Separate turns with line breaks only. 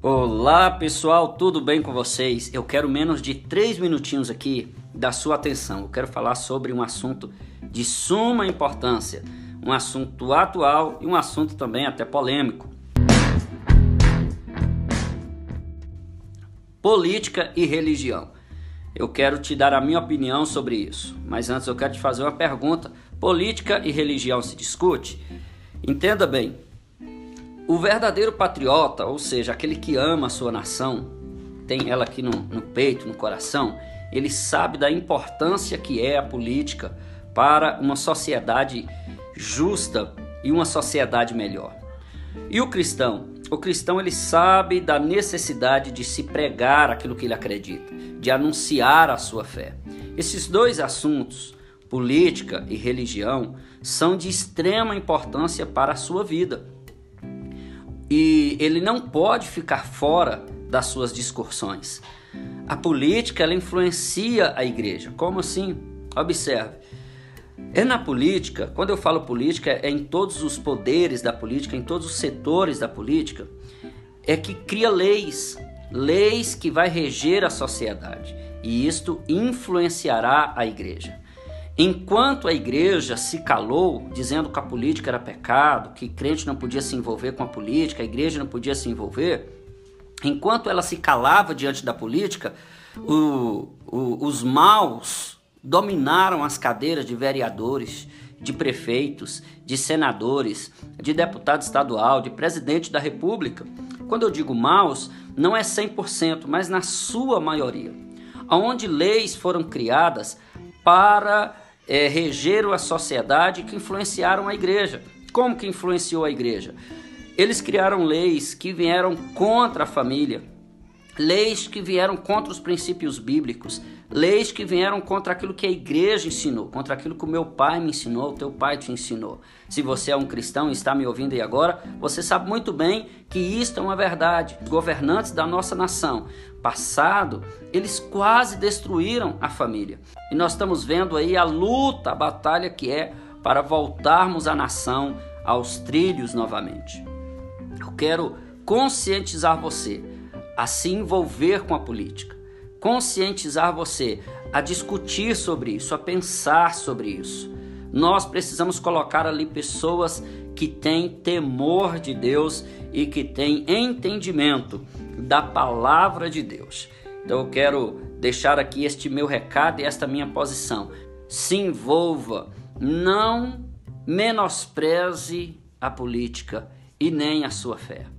Olá pessoal, tudo bem com vocês? Eu quero menos de três minutinhos aqui da sua atenção. Eu quero falar sobre um assunto de suma importância, um assunto atual e um assunto também até polêmico. Política e religião. Eu quero te dar a minha opinião sobre isso, mas antes eu quero te fazer uma pergunta: política e religião se discute? Entenda bem, o verdadeiro patriota, ou seja, aquele que ama a sua nação, tem ela aqui no, no peito, no coração, ele sabe da importância que é a política para uma sociedade justa e uma sociedade melhor. E o cristão? O cristão ele sabe da necessidade de se pregar aquilo que ele acredita, de anunciar a sua fé. Esses dois assuntos, política e religião, são de extrema importância para a sua vida e ele não pode ficar fora das suas discussões. A política ela influencia a igreja. Como assim? Observe. É na política, quando eu falo política, é em todos os poderes da política, em todos os setores da política, é que cria leis, leis que vai reger a sociedade. E isto influenciará a igreja. Enquanto a igreja se calou, dizendo que a política era pecado, que crente não podia se envolver com a política, a igreja não podia se envolver, enquanto ela se calava diante da política, o, o, os maus dominaram as cadeiras de vereadores, de prefeitos, de senadores, de deputado estadual, de presidente da república. Quando eu digo maus, não é 100%, mas na sua maioria. Onde leis foram criadas para é, regeram a sociedade que influenciaram a igreja. Como que influenciou a igreja? Eles criaram leis que vieram contra a família, leis que vieram contra os princípios bíblicos, leis que vieram contra aquilo que a igreja ensinou, contra aquilo que o meu pai me ensinou, o teu pai te ensinou. Se você é um cristão e está me ouvindo aí agora, você sabe muito bem que isto é uma verdade. Os governantes da nossa nação passado, eles quase destruíram a família. E nós estamos vendo aí a luta, a batalha que é para voltarmos a nação aos trilhos novamente. Eu quero conscientizar você a se envolver com a política, conscientizar você a discutir sobre isso, a pensar sobre isso. Nós precisamos colocar ali pessoas que têm temor de Deus e que têm entendimento da palavra de Deus. Então eu quero deixar aqui este meu recado e esta minha posição. Se envolva, não menospreze a política e nem a sua fé.